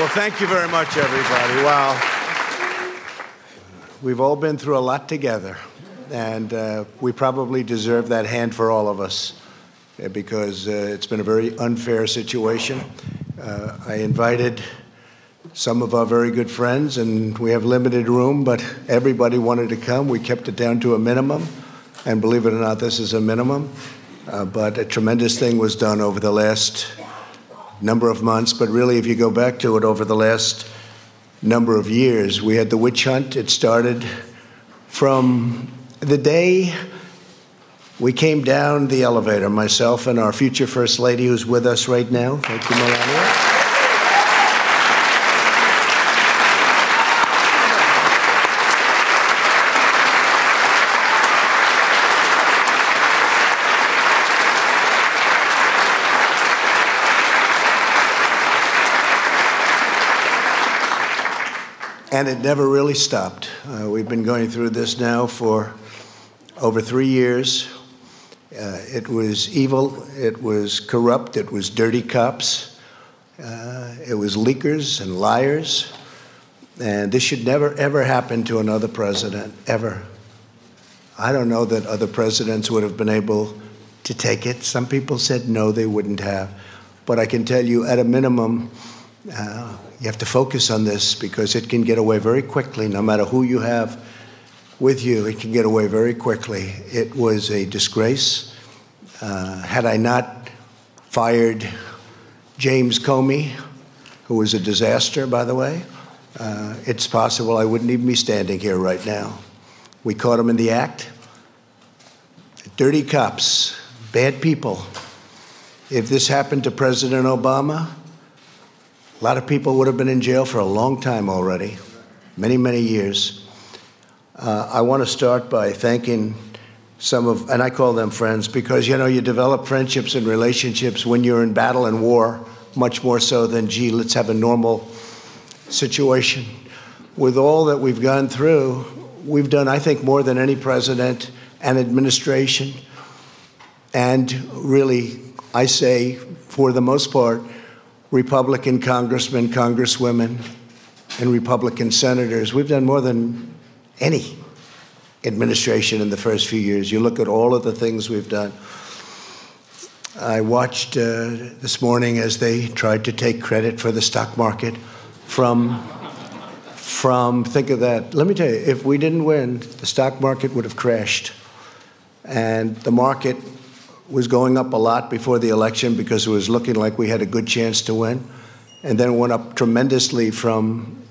Well, thank you very much, everybody. Wow. We've all been through a lot together, and uh, we probably deserve that hand for all of us uh, because uh, it's been a very unfair situation. Uh, I invited some of our very good friends, and we have limited room, but everybody wanted to come. We kept it down to a minimum, and believe it or not, this is a minimum. Uh, but a tremendous thing was done over the last number of months. But really, if you go back to it over the last number of years, we had the witch hunt. It started from the day we came down the elevator, myself and our future First Lady, who's with us right now. Thank you, Melania. And it never really stopped. Uh, we've been going through this now for over three years. Uh, it was evil, it was corrupt, it was dirty cops, uh, it was leakers and liars. And this should never, ever happen to another president, ever. I don't know that other presidents would have been able to take it. Some people said no, they wouldn't have. But I can tell you, at a minimum, uh, you have to focus on this because it can get away very quickly, no matter who you have with you, it can get away very quickly. It was a disgrace. Uh, had I not fired James Comey, who was a disaster, by the way, uh, it's possible I wouldn't even be standing here right now. We caught him in the act. Dirty cops, bad people. If this happened to President Obama, a lot of people would have been in jail for a long time already, many, many years. Uh, I want to start by thanking some of, and I call them friends because, you know, you develop friendships and relationships when you're in battle and war, much more so than, gee, let's have a normal situation. With all that we've gone through, we've done, I think, more than any president and administration. And really, I say, for the most part, Republican congressmen, congresswomen, and Republican senators. We've done more than any administration in the first few years. You look at all of the things we've done. I watched uh, this morning as they tried to take credit for the stock market from from think of that. Let me tell you, if we didn't win, the stock market would have crashed. And the market was going up a lot before the election because it was looking like we had a good chance to win. And then went up tremendously from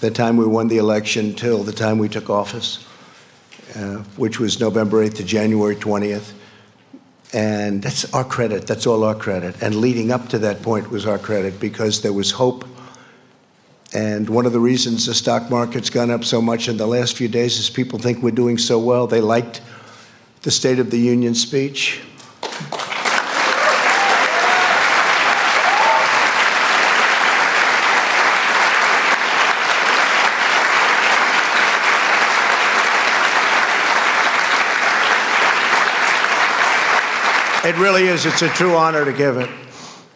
the time we won the election till the time we took office, uh, which was November 8th to January 20th. And that's our credit. That's all our credit. And leading up to that point was our credit because there was hope. And one of the reasons the stock market's gone up so much in the last few days is people think we're doing so well. They liked the State of the Union speech. It really is. It's a true honor to give it.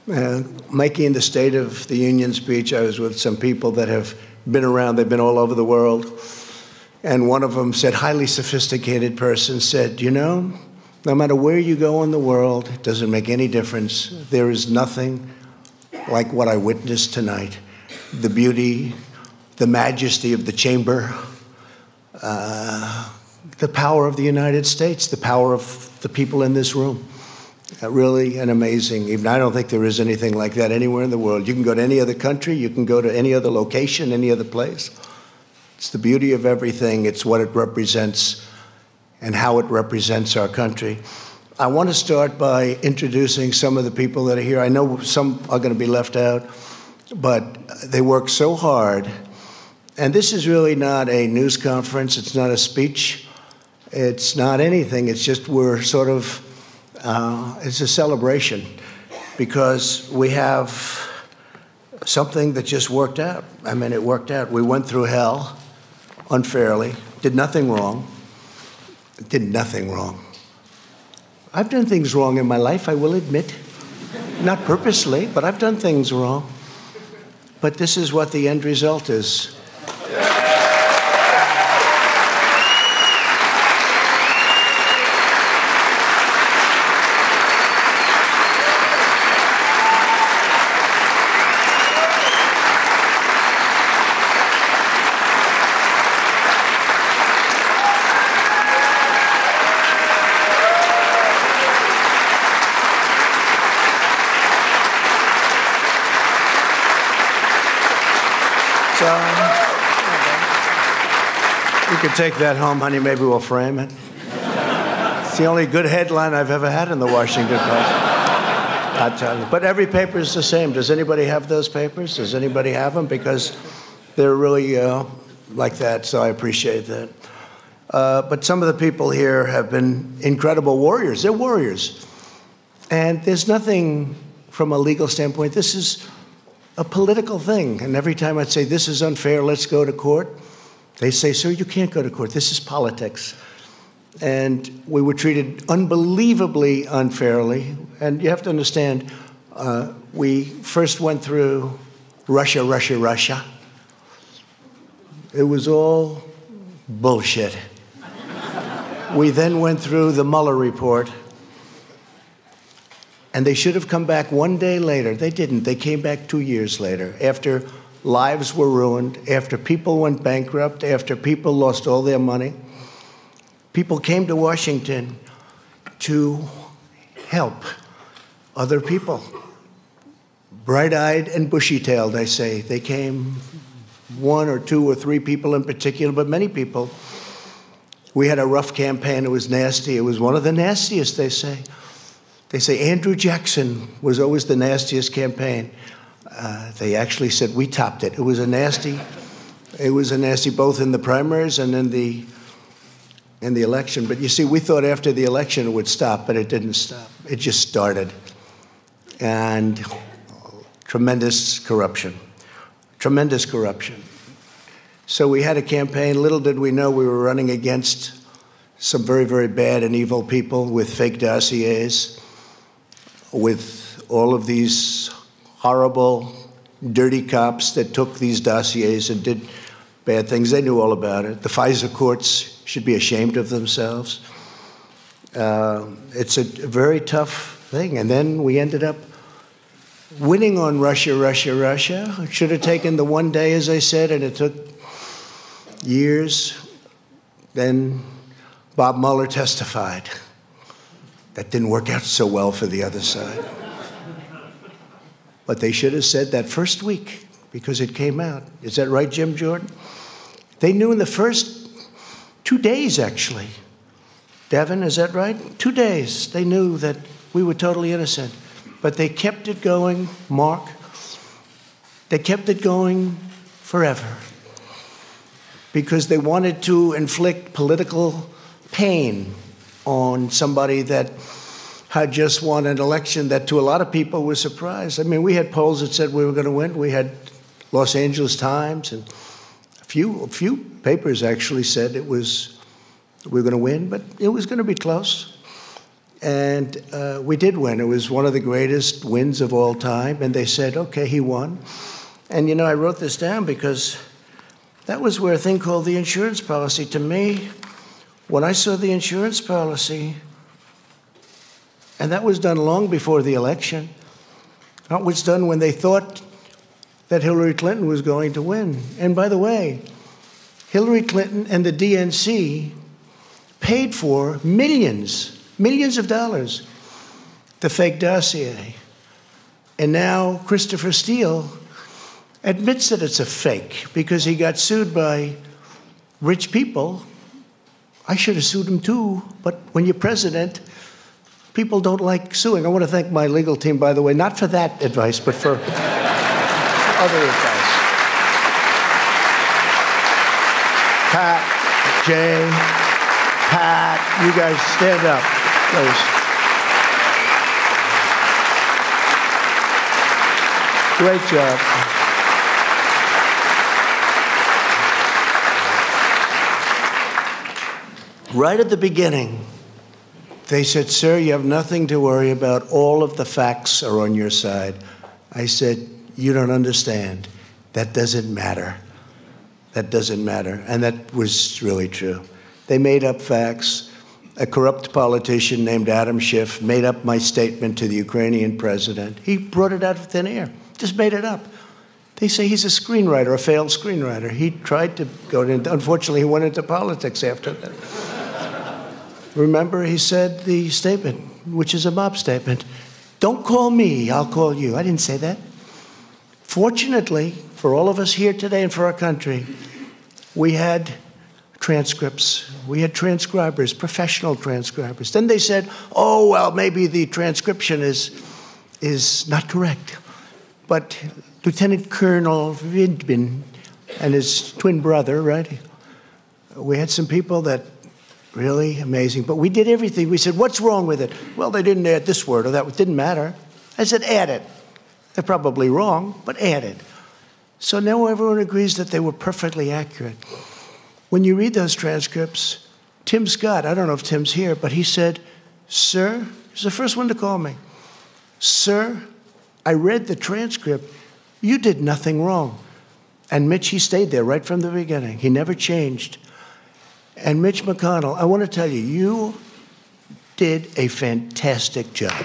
Uh, making the State of the Union speech, I was with some people that have been around, they've been all over the world. And one of them said, highly sophisticated person said, You know, no matter where you go in the world, it doesn't make any difference. There is nothing like what I witnessed tonight the beauty, the majesty of the chamber, uh, the power of the United States, the power of the people in this room. Uh, really an amazing, even I don't think there is anything like that anywhere in the world. You can go to any other country, you can go to any other location, any other place. It's the beauty of everything, it's what it represents and how it represents our country. I want to start by introducing some of the people that are here. I know some are going to be left out, but they work so hard. And this is really not a news conference, it's not a speech, it's not anything. It's just we're sort of uh, it's a celebration because we have something that just worked out. I mean, it worked out. We went through hell unfairly, did nothing wrong, did nothing wrong. I've done things wrong in my life, I will admit. Not purposely, but I've done things wrong. but this is what the end result is. So, take that home, honey. Maybe we'll frame it. It's the only good headline I've ever had in the Washington Post. I tell you. But every paper is the same. Does anybody have those papers? Does anybody have them? Because they're really uh, like that, so I appreciate that. Uh, but some of the people here have been incredible warriors. They're warriors. And there's nothing from a legal standpoint. This is a political thing. And every time I'd say, This is unfair, let's go to court, they say, Sir, you can't go to court. This is politics. And we were treated unbelievably unfairly. And you have to understand, uh, we first went through Russia, Russia, Russia. It was all bullshit. we then went through the Mueller report. And they should have come back one day later. They didn't. They came back two years later after lives were ruined, after people went bankrupt, after people lost all their money. People came to Washington to help other people. Bright eyed and bushy tailed, I say. They came, one or two or three people in particular, but many people. We had a rough campaign. It was nasty. It was one of the nastiest, they say. They say Andrew Jackson was always the nastiest campaign. Uh, they actually said we topped it. It was a nasty. It was a nasty both in the primaries and in the in the election. But you see, we thought after the election it would stop, but it didn't stop. It just started, and tremendous corruption, tremendous corruption. So we had a campaign. Little did we know we were running against some very, very bad and evil people with fake dossiers with all of these horrible, dirty cops that took these dossiers and did bad things. They knew all about it. The FISA courts should be ashamed of themselves. Uh, it's a very tough thing. And then we ended up winning on Russia, Russia, Russia. It should have taken the one day, as I said, and it took years. Then Bob Mueller testified. That didn't work out so well for the other side. But they should have said that first week because it came out. Is that right, Jim Jordan? They knew in the first two days, actually. Devin, is that right? Two days. They knew that we were totally innocent. But they kept it going, Mark. They kept it going forever because they wanted to inflict political pain on somebody that had just won an election that to a lot of people was surprised. I mean, we had polls that said we were going to win. We had Los Angeles Times and a few, a few papers actually said it was we were going to win, but it was going to be close. And uh, we did win. It was one of the greatest wins of all time. And they said, okay, he won. And you know, I wrote this down because that was where a thing called the insurance policy, to me, when I saw the insurance policy, and that was done long before the election, that was done when they thought that Hillary Clinton was going to win. And by the way, Hillary Clinton and the DNC paid for millions, millions of dollars, the fake dossier. And now Christopher Steele admits that it's a fake because he got sued by rich people I should have sued him too, but when you're president, people don't like suing. I want to thank my legal team, by the way, not for that advice, but for other advice. Pat, Jay, Pat, you guys stand up, please. Great job. Right at the beginning, they said, Sir, you have nothing to worry about. All of the facts are on your side. I said, You don't understand. That doesn't matter. That doesn't matter. And that was really true. They made up facts. A corrupt politician named Adam Schiff made up my statement to the Ukrainian president. He brought it out of thin air, just made it up. They say he's a screenwriter, a failed screenwriter. He tried to go into, unfortunately, he went into politics after that. Remember, he said the statement, which is a mob statement don't call me, I'll call you. I didn't say that. Fortunately, for all of us here today and for our country, we had transcripts. We had transcribers, professional transcribers. Then they said, oh, well, maybe the transcription is, is not correct. But Lieutenant Colonel Vindman and his twin brother, right? We had some people that really amazing. But we did everything. We said, what's wrong with it? Well, they didn't add this word or that. It didn't matter. I said, add it. They're probably wrong, but add it. So now everyone agrees that they were perfectly accurate. When you read those transcripts, Tim Scott, I don't know if Tim's here, but he said, Sir, he's the first one to call me. Sir, I read the transcript. You did nothing wrong. And Mitch, he stayed there right from the beginning. He never changed. And Mitch McConnell, I want to tell you, you did a fantastic job.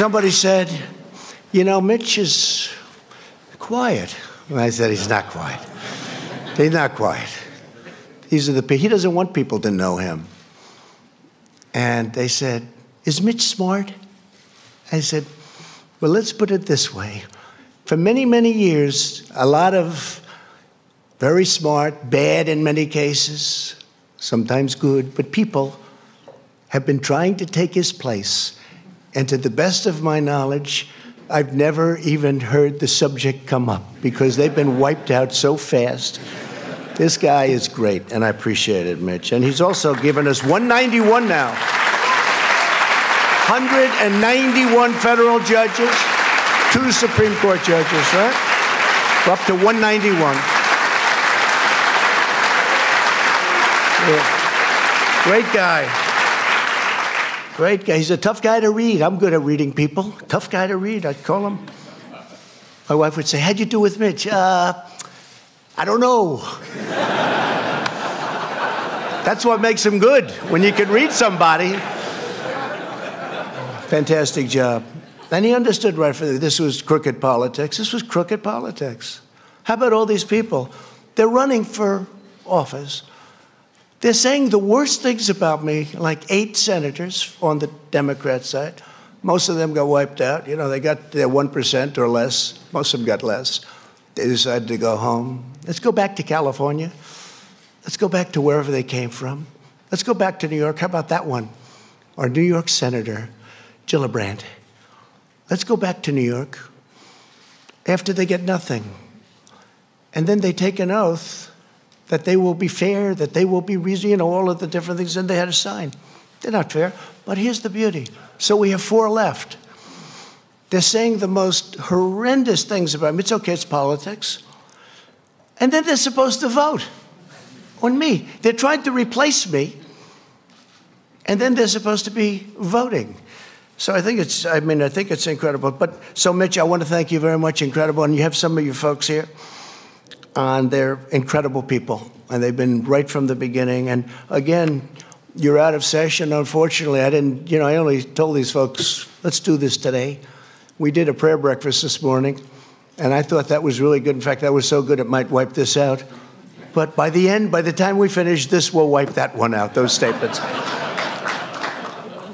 Somebody said, You know, Mitch is quiet. And I said, He's not quiet. He's not quiet. The he doesn't want people to know him. And they said, Is Mitch smart? I said, Well, let's put it this way. For many, many years, a lot of very smart, bad in many cases, sometimes good, but people have been trying to take his place and to the best of my knowledge, I've never even heard the subject come up because they've been wiped out so fast. This guy is great, and I appreciate it, Mitch. And he's also given us 191 now 191 federal judges, two Supreme Court judges, right? We're up to 191. Yeah. Great guy. Great guy. He's a tough guy to read. I'm good at reading people. Tough guy to read, I'd call him. My wife would say, How'd you do with Mitch? Uh, I don't know. That's what makes him good, when you can read somebody. Fantastic job. And he understood right from this was crooked politics. This was crooked politics. How about all these people? They're running for office they're saying the worst things about me, like eight senators on the Democrat side. Most of them got wiped out. You know, they got their 1% or less. Most of them got less. They decided to go home. Let's go back to California. Let's go back to wherever they came from. Let's go back to New York. How about that one? Our New York Senator, Gillibrand. Let's go back to New York after they get nothing. And then they take an oath that they will be fair, that they will be reasonable, you know, all of the different things, and they had a sign. They're not fair, but here's the beauty. So we have four left. They're saying the most horrendous things about me. It's okay, it's politics. And then they're supposed to vote on me. They're trying to replace me, and then they're supposed to be voting. So I think it's, I mean, I think it's incredible. But so, Mitch, I want to thank you very much. Incredible. And you have some of your folks here and they're incredible people, and they've been right from the beginning. And again, you're out of session. Unfortunately, I didn't, you know, I only told these folks, let's do this today. We did a prayer breakfast this morning, and I thought that was really good. In fact, that was so good it might wipe this out. But by the end, by the time we finish, this will wipe that one out, those statements.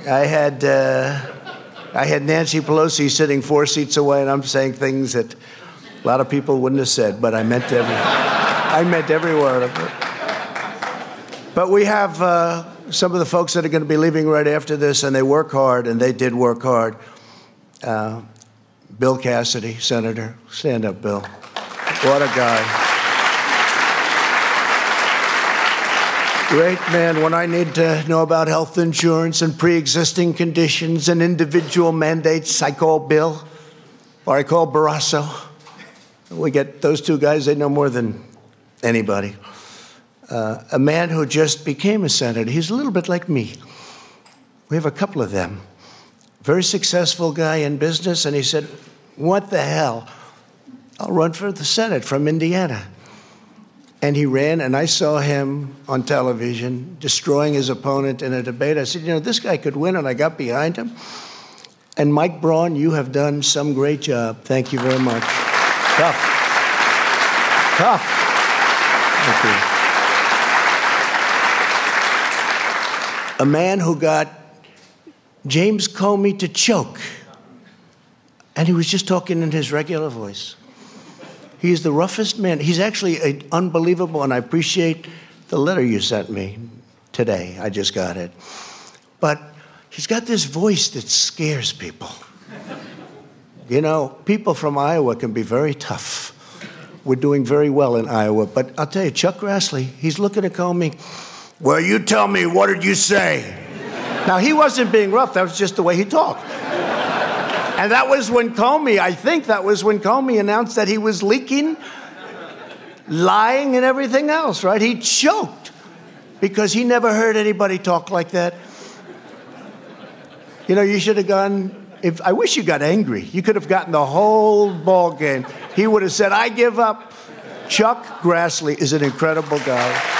I had, uh, I had Nancy Pelosi sitting four seats away, and I'm saying things that a lot of people wouldn't have said, but I meant every, I meant every word of it. But we have uh, some of the folks that are going to be leaving right after this, and they work hard, and they did work hard. Uh, Bill Cassidy, Senator. Stand up, Bill. What a guy. Great man. When I need to know about health insurance and pre existing conditions and individual mandates, I call Bill or I call Barrasso. We get those two guys, they know more than anybody. Uh, a man who just became a senator. He's a little bit like me. We have a couple of them. Very successful guy in business, and he said, What the hell? I'll run for the Senate from Indiana. And he ran, and I saw him on television destroying his opponent in a debate. I said, You know, this guy could win, and I got behind him. And Mike Braun, you have done some great job. Thank you very much. Tough. Tough. Thank you. A man who got James Comey to choke, and he was just talking in his regular voice. He's the roughest man. He's actually a, unbelievable, and I appreciate the letter you sent me today. I just got it. But he's got this voice that scares people. You know, people from Iowa can be very tough. We're doing very well in Iowa. But I'll tell you, Chuck Grassley, he's looking at Comey. Well, you tell me, what did you say? now, he wasn't being rough, that was just the way he talked. And that was when Comey, I think that was when Comey announced that he was leaking, lying, and everything else, right? He choked because he never heard anybody talk like that. You know, you should have gone. If I wish you got angry, you could have gotten the whole ball game. He would have said, "I give up." Chuck Grassley is an incredible guy.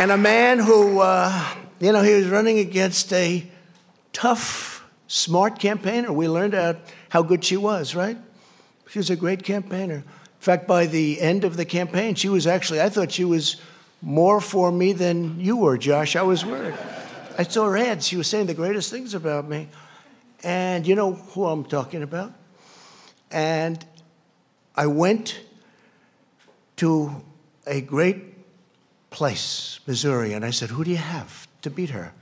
And a man who, uh, you know, he was running against a tough, smart campaigner. We learned out how good she was, right? She was a great campaigner. In fact, by the end of the campaign, she was actually, I thought she was more for me than you were, Josh. I was worried. I saw her ads. She was saying the greatest things about me. And you know who I'm talking about? And I went to a great place, Missouri, and I said, Who do you have to beat her?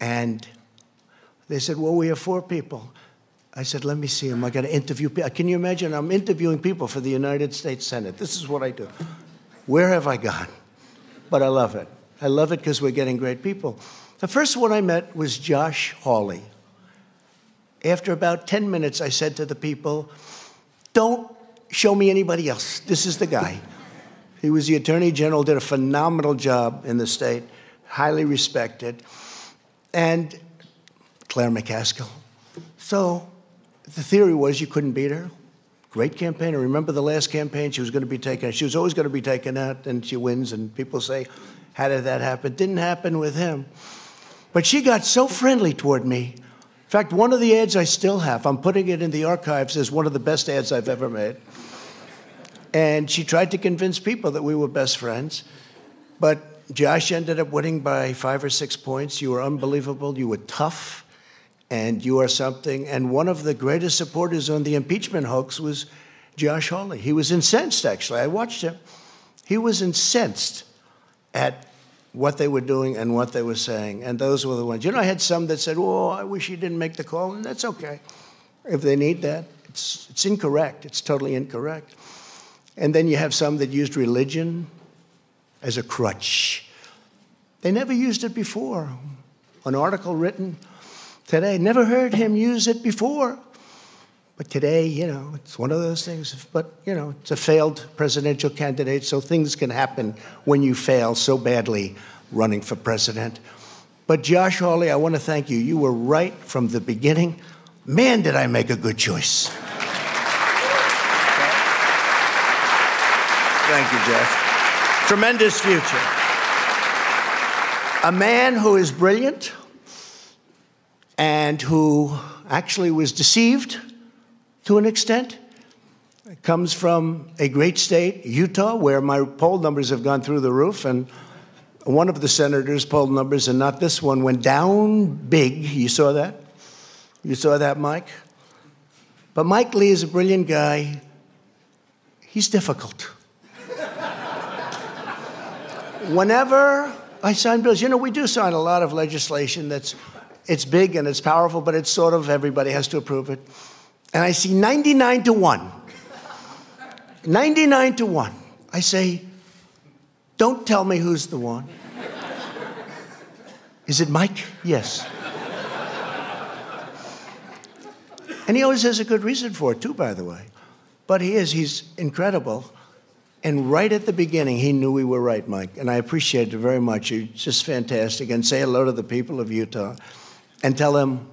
And they said, Well, we have four people. I said, Let me see them. I got to interview people. Can you imagine? I'm interviewing people for the United States Senate. This is what I do. Where have I gone? But I love it. I love it because we're getting great people. The first one I met was Josh Hawley. After about 10 minutes, I said to the people, Don't show me anybody else. This is the guy. He was the Attorney General, did a phenomenal job in the state, highly respected. And Claire McCaskill. So the theory was you couldn't beat her. Great campaigner. Remember the last campaign? She was going to be taken. She was always going to be taken out, and she wins. And people say, "How did that happen?" Didn't happen with him. But she got so friendly toward me. In fact, one of the ads I still have. I'm putting it in the archives as one of the best ads I've ever made. And she tried to convince people that we were best friends. But Josh ended up winning by five or six points. You were unbelievable. You were tough. And you are something. And one of the greatest supporters on the impeachment hoax was Josh Hawley. He was incensed, actually. I watched him. He was incensed at what they were doing and what they were saying. And those were the ones. You know, I had some that said, oh, I wish he didn't make the call. And that's okay. If they need that, it's, it's incorrect. It's totally incorrect. And then you have some that used religion as a crutch. They never used it before. An article written today, never heard him use it before. But today, you know, it's one of those things. But, you know, it's a failed presidential candidate, so things can happen when you fail so badly running for president. But Josh Hawley, I want to thank you. You were right from the beginning. Man, did I make a good choice. Thank you, Jeff. Tremendous future. A man who is brilliant and who actually was deceived to an extent. Comes from a great state, Utah, where my poll numbers have gone through the roof. And one of the senators' poll numbers, and not this one, went down big. You saw that? You saw that, Mike? But Mike Lee is a brilliant guy. He's difficult whenever I sign bills, you know, we do sign a lot of legislation that's it's big and it's powerful, but it's sort of everybody has to approve it. and I see 99 to 1. 99 to 1. I say, Don't tell me who's the one. Is it Mike? Yes. and he always has a good reason for it, too, by the way. But he is, he's incredible. And right at the beginning, he knew we were right, Mike. And I appreciate it very much. You're just fantastic. And say hello to the people of Utah and tell them,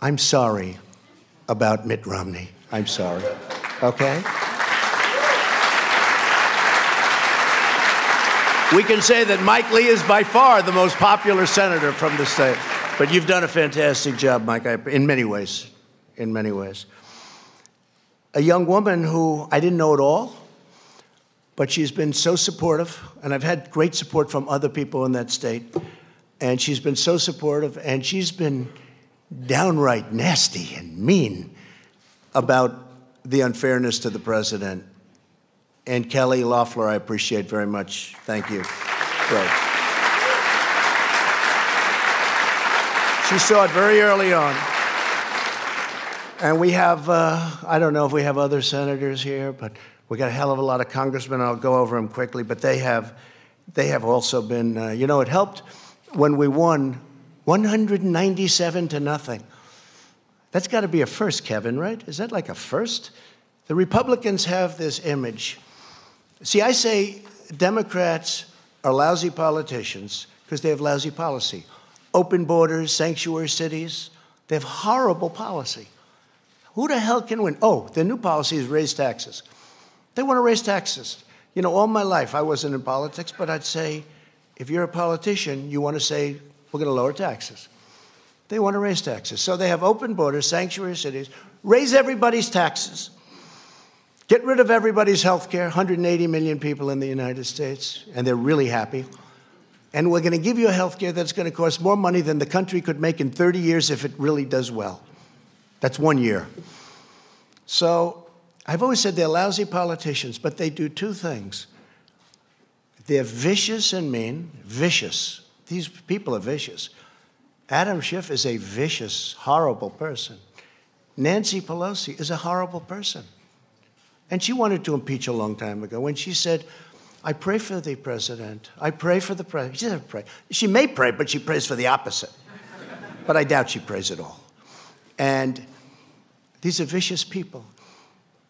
I'm sorry about Mitt Romney. I'm sorry. Okay? We can say that Mike Lee is by far the most popular senator from the state. But you've done a fantastic job, Mike, in many ways. In many ways. A young woman who I didn't know at all, but she's been so supportive, and I've had great support from other people in that state. And she's been so supportive, and she's been downright nasty and mean about the unfairness to the president and Kelly Loeffler, I appreciate very much. Thank you. Great. She saw it very early on. And we have, uh, I don't know if we have other senators here, but we got a hell of a lot of congressmen. I'll go over them quickly, but they have, they have also been, uh, you know, it helped when we won 197 to nothing. That's got to be a first, Kevin, right? Is that like a first? The Republicans have this image See, I say Democrats are lousy politicians because they have lousy policy. Open borders, sanctuary cities, they have horrible policy. Who the hell can win? Oh, the new policy is raise taxes. They want to raise taxes. You know, all my life I wasn't in politics, but I'd say if you're a politician, you want to say, we're going to lower taxes. They want to raise taxes. So they have open borders, sanctuary cities, raise everybody's taxes. Get rid of everybody's health care, 180 million people in the United States, and they're really happy. And we're going to give you a health care that's going to cost more money than the country could make in 30 years if it really does well. That's one year. So I've always said they're lousy politicians, but they do two things. They're vicious and mean, vicious. These people are vicious. Adam Schiff is a vicious, horrible person. Nancy Pelosi is a horrible person. And she wanted to impeach a long time ago when she said, I pray for the president. I pray for the president. She doesn't pray. She may pray, but she prays for the opposite. but I doubt she prays at all. And these are vicious people.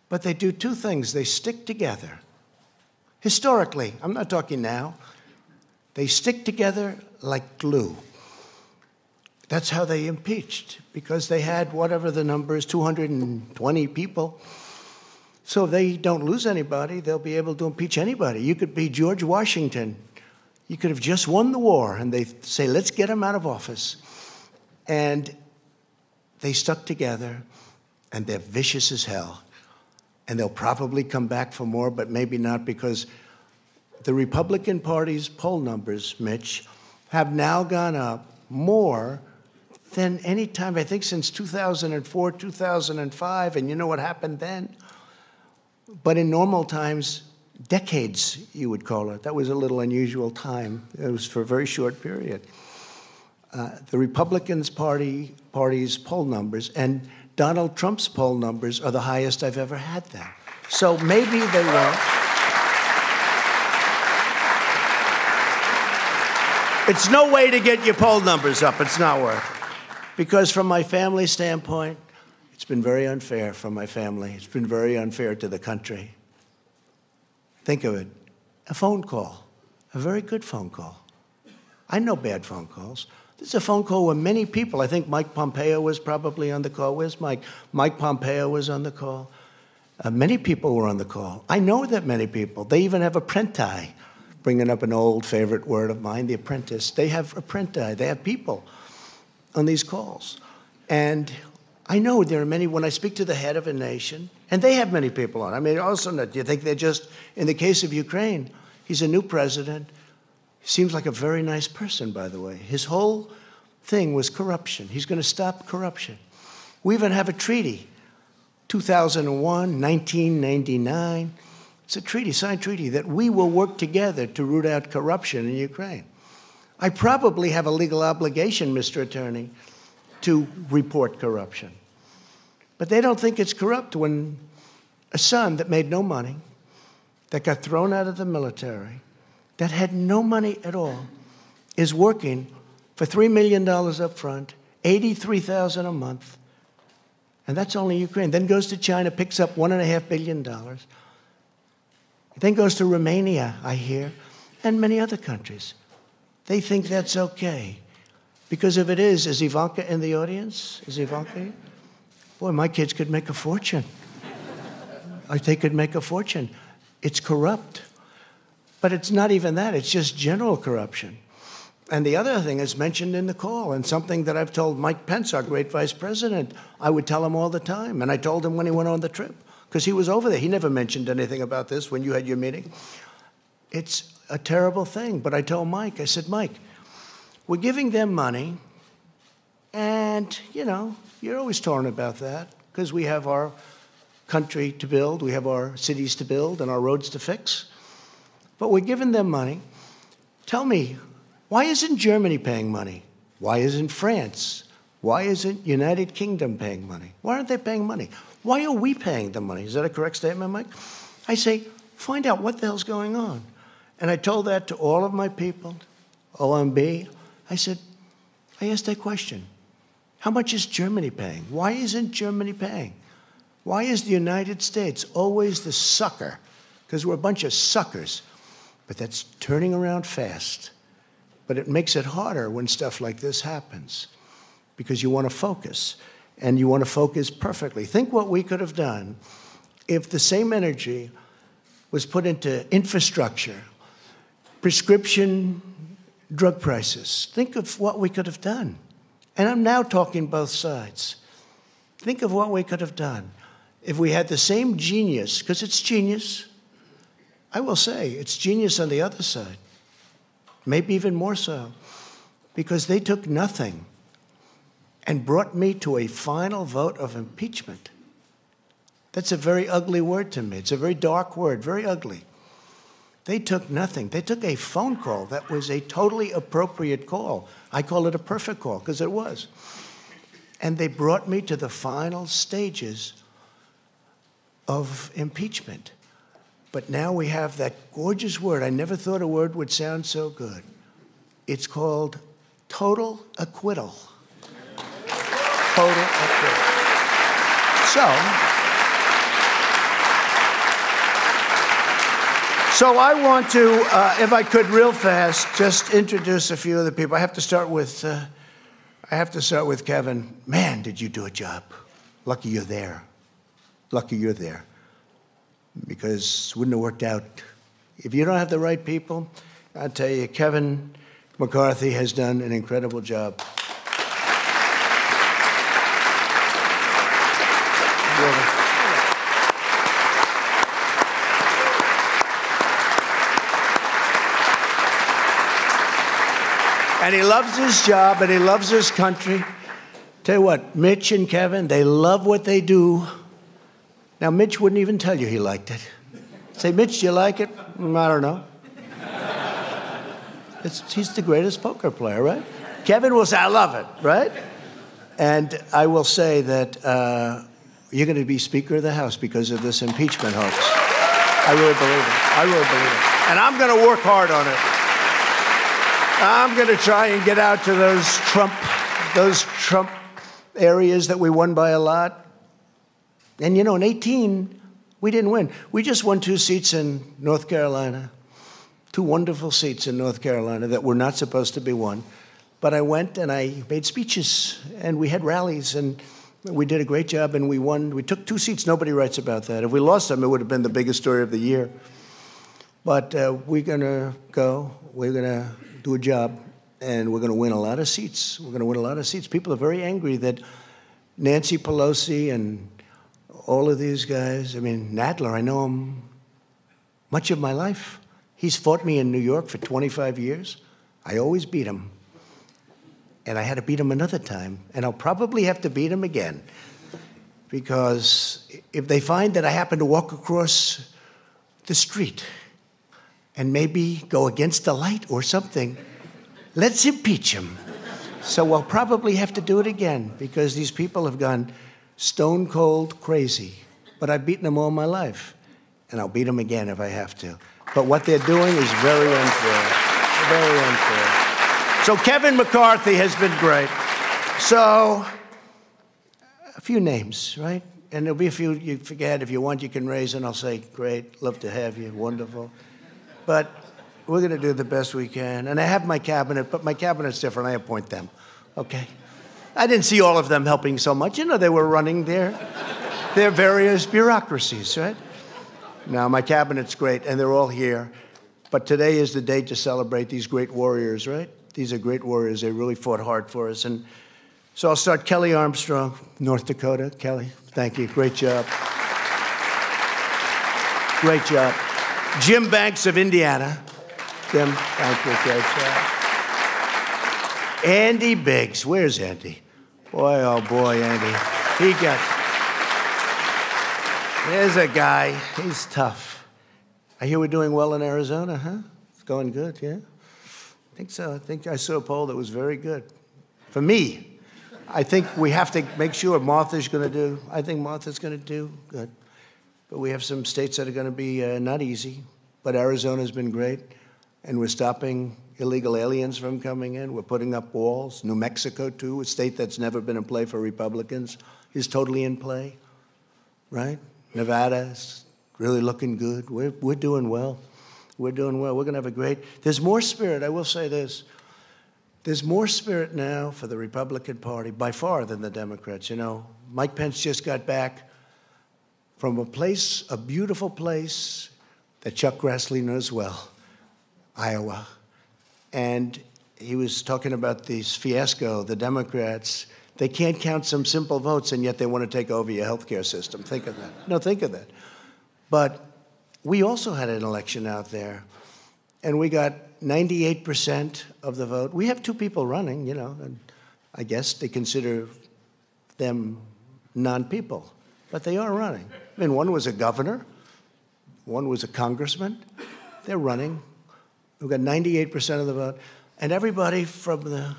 But they do two things they stick together. Historically, I'm not talking now, they stick together like glue. That's how they impeached, because they had whatever the number is 220 people so if they don't lose anybody, they'll be able to impeach anybody. You could be George Washington. You could have just won the war, and they say, let's get him out of office. And they stuck together, and they're vicious as hell. And they'll probably come back for more, but maybe not because the Republican Party's poll numbers, Mitch, have now gone up more than any time, I think, since 2004, 2005. And you know what happened then? But in normal times, decades, you would call it. That was a little unusual time. It was for a very short period. Uh, the Republicans party party's poll numbers and Donald Trump's poll numbers are the highest I've ever had them. So maybe they won't. It's no way to get your poll numbers up. It's not worth. Because from my family standpoint, it's been very unfair for my family. It's been very unfair to the country. Think of it a phone call, a very good phone call. I know bad phone calls. This is a phone call where many people, I think Mike Pompeo was probably on the call. Where's Mike? Mike Pompeo was on the call. Uh, many people were on the call. I know that many people. They even have apprenti, bringing up an old favorite word of mine, the apprentice. They have apprenti, they have people on these calls. And I know there are many, when I speak to the head of a nation, and they have many people on. I mean, also, do you think they're just, in the case of Ukraine, he's a new president. Seems like a very nice person, by the way. His whole thing was corruption. He's going to stop corruption. We even have a treaty, 2001, 1999. It's a treaty, signed treaty, that we will work together to root out corruption in Ukraine. I probably have a legal obligation, Mr. Attorney, to report corruption. But they don't think it's corrupt when a son that made no money, that got thrown out of the military, that had no money at all, is working for $3 million up front, 83000 a month, and that's only Ukraine. Then goes to China, picks up $1.5 billion. Then goes to Romania, I hear, and many other countries. They think that's okay. Because if it is, is Ivanka in the audience? Is Ivanka? Boy, my kids could make a fortune. they could make a fortune. It's corrupt. But it's not even that, it's just general corruption. And the other thing is mentioned in the call, and something that I've told Mike Pence, our great vice president, I would tell him all the time. And I told him when he went on the trip, because he was over there. He never mentioned anything about this when you had your meeting. It's a terrible thing. But I told Mike, I said, Mike, we're giving them money, and, you know, you're always torn about that because we have our country to build, we have our cities to build, and our roads to fix. But we're giving them money. Tell me, why isn't Germany paying money? Why isn't France? Why isn't United Kingdom paying money? Why aren't they paying money? Why are we paying the money? Is that a correct statement, Mike? I say, find out what the hell's going on. And I told that to all of my people, OMB. I said, I asked that question. How much is Germany paying? Why isn't Germany paying? Why is the United States always the sucker? Because we're a bunch of suckers. But that's turning around fast. But it makes it harder when stuff like this happens because you want to focus and you want to focus perfectly. Think what we could have done if the same energy was put into infrastructure, prescription drug prices. Think of what we could have done. And I'm now talking both sides. Think of what we could have done if we had the same genius, because it's genius. I will say, it's genius on the other side maybe even more so, because they took nothing and brought me to a final vote of impeachment. That's a very ugly word to me. It's a very dark word, very ugly. They took nothing. They took a phone call that was a totally appropriate call. I call it a perfect call because it was. And they brought me to the final stages of impeachment. But now we have that gorgeous word. I never thought a word would sound so good. It's called total acquittal. Total acquittal. So, so I want to, uh, if I could, real fast, just introduce a few of the people. I have to start with, uh, I have to start with Kevin. Man, did you do a job! Lucky you're there. Lucky you're there because wouldn't have worked out. If you don't have the right people, I tell you, Kevin McCarthy has done an incredible job. And he loves his job and he loves his country. Tell you what, Mitch and Kevin, they love what they do. Now, Mitch wouldn't even tell you he liked it. Say, Mitch, do you like it? Mm, I don't know. It's, he's the greatest poker player, right? Kevin will say, I love it, right? And I will say that uh, you're going to be Speaker of the House because of this impeachment hoax. I really believe it. I really believe it. And I'm going to work hard on it. I'm going to try and get out to those Trump, those Trump areas that we won by a lot. And you know, in 18, we didn't win. We just won two seats in North Carolina, two wonderful seats in North Carolina that were not supposed to be won. But I went and I made speeches and we had rallies and we did a great job and we won. We took two seats. Nobody writes about that. If we lost them, it would have been the biggest story of the year. But uh, we're going to go, we're going to do a job, and we're going to win a lot of seats. We're going to win a lot of seats. People are very angry that Nancy Pelosi and all of these guys. I mean, Nadler, I know him much of my life. He's fought me in New York for 25 years. I always beat him. And I had to beat him another time. And I'll probably have to beat him again. Because if they find that I happen to walk across the street and maybe go against a light or something, let's impeach him. So we'll probably have to do it again because these people have gone stone cold crazy. But I've beaten them all my life, and I'll beat them again if I have to. But what they're doing is very unfair. Very unfair. So Kevin McCarthy has been great. So, a few names, right? And there'll be a few you forget. If you want, you can raise, and I'll say, great, love to have you, wonderful. But we're going to do the best we can. And I have my cabinet, but my cabinet's different. I appoint them, okay? I didn't see all of them helping so much. You know, they were running their, their various bureaucracies, right? Now, my cabinet's great, and they're all here. But today is the day to celebrate these great warriors, right? These are great warriors. They really fought hard for us. And so I'll start Kelly Armstrong, North Dakota. Kelly, thank you. Great job. Great job. Jim Banks of Indiana. Jim, thank you. Great job. Andy Biggs. Where's Andy? Boy, oh boy, Andy. He got. There's a guy. He's tough. I hear we're doing well in Arizona, huh? It's going good, yeah? I think so. I think I saw a poll that was very good. For me, I think we have to make sure Martha's going to do, I think Martha's going to do good. But we have some states that are going to be uh, not easy. But Arizona's been great, and we're stopping illegal aliens from coming in. We're putting up walls. New Mexico, too, a state that's never been in play for Republicans, is totally in play, right? Nevada's really looking good. We're, we're doing well. We're doing well. We're going to have a great. There's more spirit. I will say this. There's more spirit now for the Republican Party by far than the Democrats. You know, Mike Pence just got back from a place, a beautiful place that Chuck Grassley knows well, Iowa. And he was talking about this fiasco, the Democrats. They can't count some simple votes, and yet they want to take over your healthcare system. Think of that. No, think of that. But we also had an election out there, and we got 98% of the vote. We have two people running, you know, and I guess they consider them non people, but they are running. I mean, one was a governor, one was a congressman. They're running. We've got 98% of the vote. And everybody from the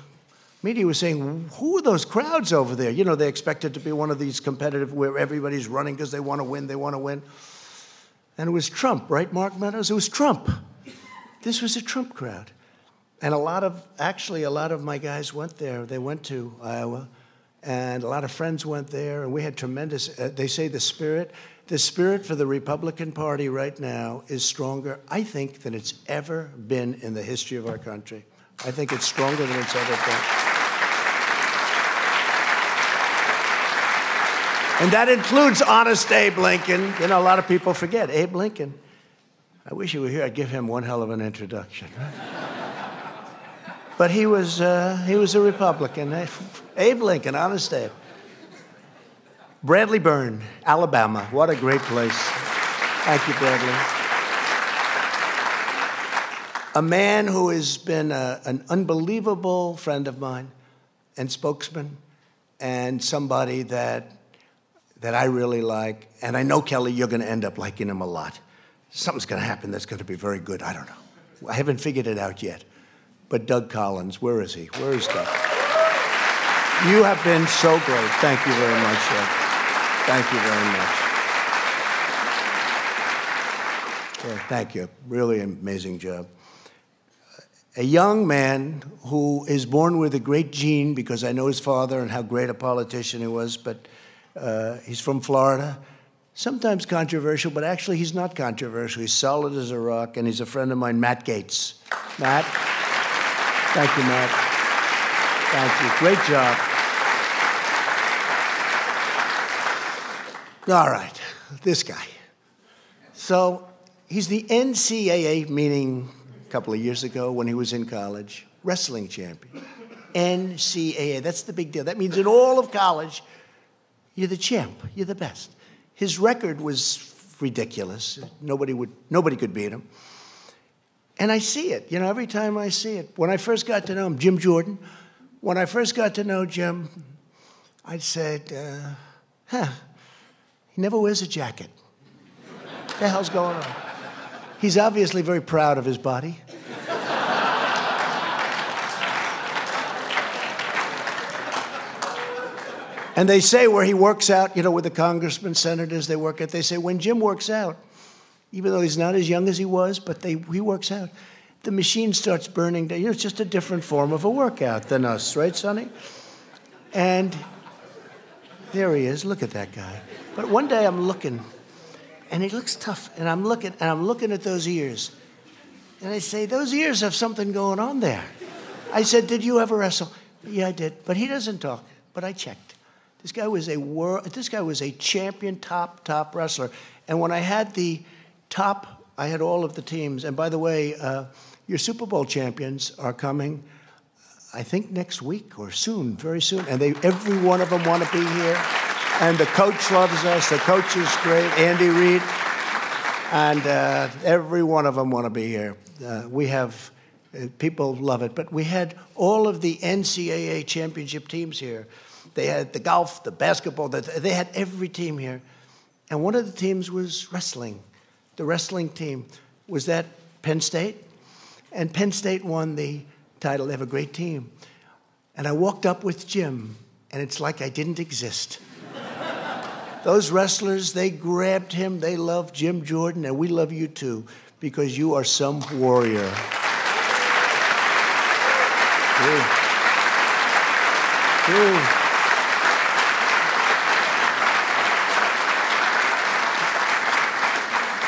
media was saying, Who are those crowds over there? You know, they expect it to be one of these competitive where everybody's running because they want to win, they want to win. And it was Trump, right, Mark Meadows? It was Trump. This was a Trump crowd. And a lot of, actually, a lot of my guys went there. They went to Iowa, and a lot of friends went there, and we had tremendous, uh, they say the spirit, the spirit for the Republican Party right now is stronger, I think, than it's ever been in the history of our country. I think it's stronger than it's ever been. And that includes honest Abe Lincoln. You know, a lot of people forget Abe Lincoln. I wish he were here. I'd give him one hell of an introduction. but he was, uh, he was a Republican. Abe Lincoln, honest Abe. Bradley Byrne, Alabama. What a great place. Thank you, Bradley. A man who has been a, an unbelievable friend of mine and spokesman, and somebody that, that I really like. And I know, Kelly, you're going to end up liking him a lot. Something's going to happen that's going to be very good. I don't know. I haven't figured it out yet. But Doug Collins, where is he? Where is Doug? You have been so great. Thank you very much, Doug. Thank you very much. Yeah, thank you. Really amazing job. A young man who is born with a great gene because I know his father and how great a politician he was, but uh, he's from Florida. Sometimes controversial, but actually he's not controversial. He's solid as a rock, and he's a friend of mine, Matt Gaetz. Matt, thank you, Matt. Thank you. Great job. All right, this guy. So he's the NCAA, meaning a couple of years ago when he was in college, wrestling champion. NCAA, that's the big deal. That means in all of college, you're the champ, you're the best. His record was ridiculous. Nobody, would, nobody could beat him. And I see it, you know, every time I see it. When I first got to know him, Jim Jordan, when I first got to know Jim, I said, uh, huh, he never wears a jacket. What the hell's going on? He's obviously very proud of his body. And they say where he works out, you know, with the congressmen, senators, they work out, they say when Jim works out, even though he's not as young as he was, but they, he works out, the machine starts burning down. You know, it's just a different form of a workout than us, right, Sonny? And there he is. Look at that guy. But one day I'm looking, and he looks tough, and I'm looking, and I'm looking at those ears. And I say, those ears have something going on there. I said, Did you ever wrestle? Yeah, I did. But he doesn't talk. But I checked. This guy was a world, this guy was a champion top, top wrestler. And when I had the top, I had all of the teams. And by the way, uh, your Super Bowl champions are coming, I think next week or soon, very soon. And they, every one of them want to be here. And the coach loves us. The coach is great, Andy Reid. And uh, every one of them want to be here. Uh, we have uh, people love it. But we had all of the NCAA championship teams here. They had the golf, the basketball, the, they had every team here. And one of the teams was wrestling. The wrestling team was that Penn State. And Penn State won the title. They have a great team. And I walked up with Jim, and it's like I didn't exist. Those wrestlers, they grabbed him. They love Jim Jordan, and we love you too because you are some warrior.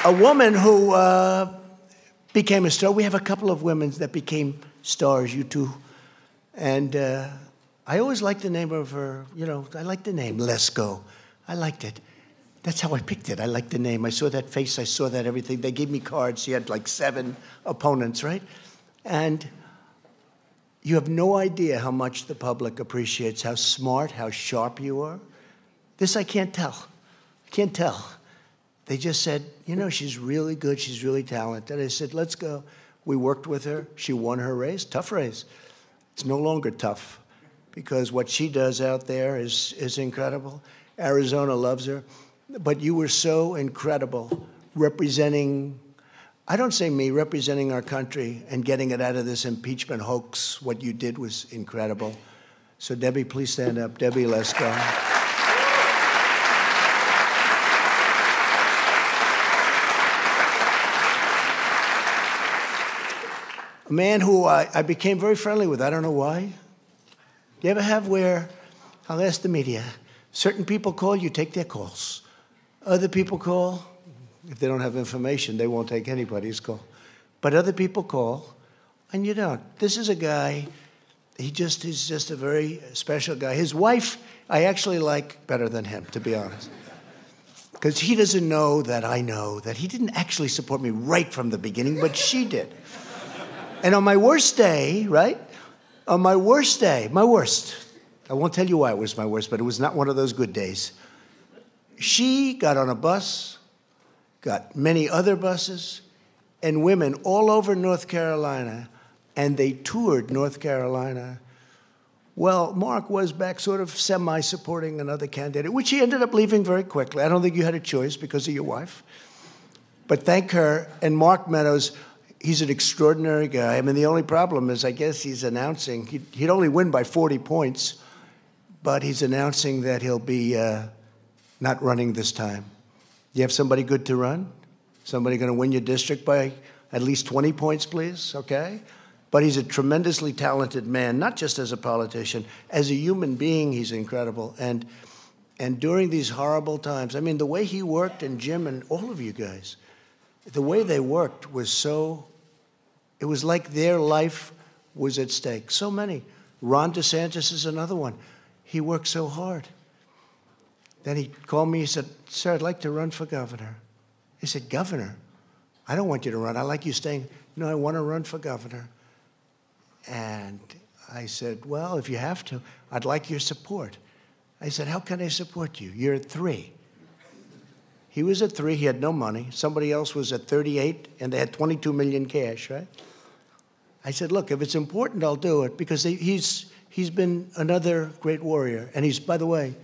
A woman who uh, became a star. We have a couple of women that became stars, you two. And uh, I always liked the name of her, you know, I like the name, Lesko. I liked it. That's how I picked it. I liked the name. I saw that face, I saw that everything. They gave me cards. She had like seven opponents, right? And you have no idea how much the public appreciates how smart, how sharp you are. This I can't tell. I can't tell. They just said, you know, she's really good, she's really talented. I said, let's go. We worked with her. She won her race, tough race. It's no longer tough because what she does out there is, is incredible. Arizona loves her. But you were so incredible representing I don't say me representing our country and getting it out of this impeachment hoax. What you did was incredible. So, Debbie, please stand up. Debbie Lesko. A man who I, I became very friendly with. I don't know why. You ever have where, I'll ask the media, certain people call, you take their calls. Other people call, if they don't have information, they won't take anybody's call. But other people call, and you don't. This is a guy, he just is just a very special guy. His wife, I actually like better than him, to be honest. Because he doesn't know that I know that he didn't actually support me right from the beginning, but she did. And on my worst day, right? On my worst day, my worst, I won't tell you why it was my worst, but it was not one of those good days. She got on a bus got many other buses, and women all over North Carolina, and they toured North Carolina. Well, Mark was back sort of semi supporting another candidate, which he ended up leaving very quickly. I don't think you had a choice because of your wife. But thank her. And Mark Meadows, he's an extraordinary guy. I mean, the only problem is, I guess he's announcing, he'd, he'd only win by 40 points, but he's announcing that he'll be uh, not running this time. You have somebody good to run? Somebody going to win your district by at least 20 points, please? Okay? But he's a tremendously talented man, not just as a politician, as a human being, he's incredible. And, and during these horrible times, I mean, the way he worked, and Jim and all of you guys, the way they worked was so, it was like their life was at stake. So many. Ron DeSantis is another one. He worked so hard. Then he called me, he said, Sir, I'd like to run for governor. He said, Governor? I don't want you to run. I like you staying. No, I want to run for governor. And I said, Well, if you have to, I'd like your support. I said, How can I support you? You're at three. He was at three, he had no money. Somebody else was at 38, and they had 22 million cash, right? I said, Look, if it's important, I'll do it because he's, he's been another great warrior. And he's, by the way,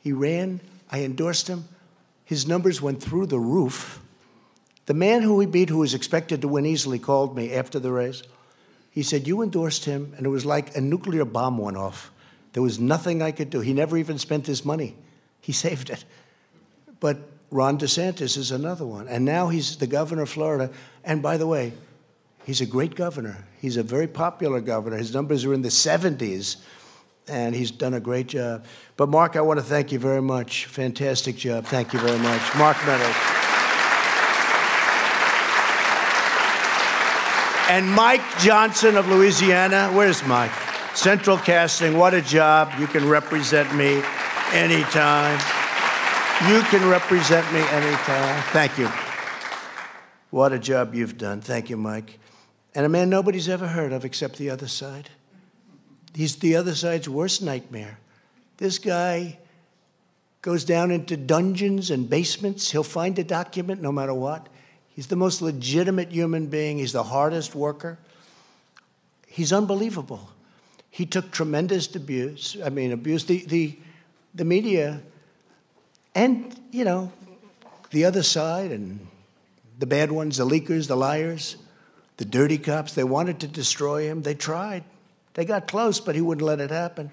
he ran. I endorsed him. His numbers went through the roof. The man who he beat, who was expected to win easily, called me after the race. He said, You endorsed him, and it was like a nuclear bomb went off. There was nothing I could do. He never even spent his money, he saved it. But Ron DeSantis is another one. And now he's the governor of Florida. And by the way, he's a great governor. He's a very popular governor. His numbers are in the 70s, and he's done a great job. But Mark, I want to thank you very much. Fantastic job. Thank you very much. Mark Meadows. And Mike Johnson of Louisiana. Where's Mike? Central Casting, what a job. You can represent me anytime. You can represent me anytime. Thank you. What a job you've done. Thank you, Mike. And a man nobody's ever heard of except the other side. He's the other side's worst nightmare. This guy goes down into dungeons and basements. He'll find a document no matter what. He's the most legitimate human being. He's the hardest worker. He's unbelievable. He took tremendous abuse. I mean, abuse. The, the, the media and, you know, the other side and the bad ones, the leakers, the liars, the dirty cops, they wanted to destroy him. They tried. They got close, but he wouldn't let it happen.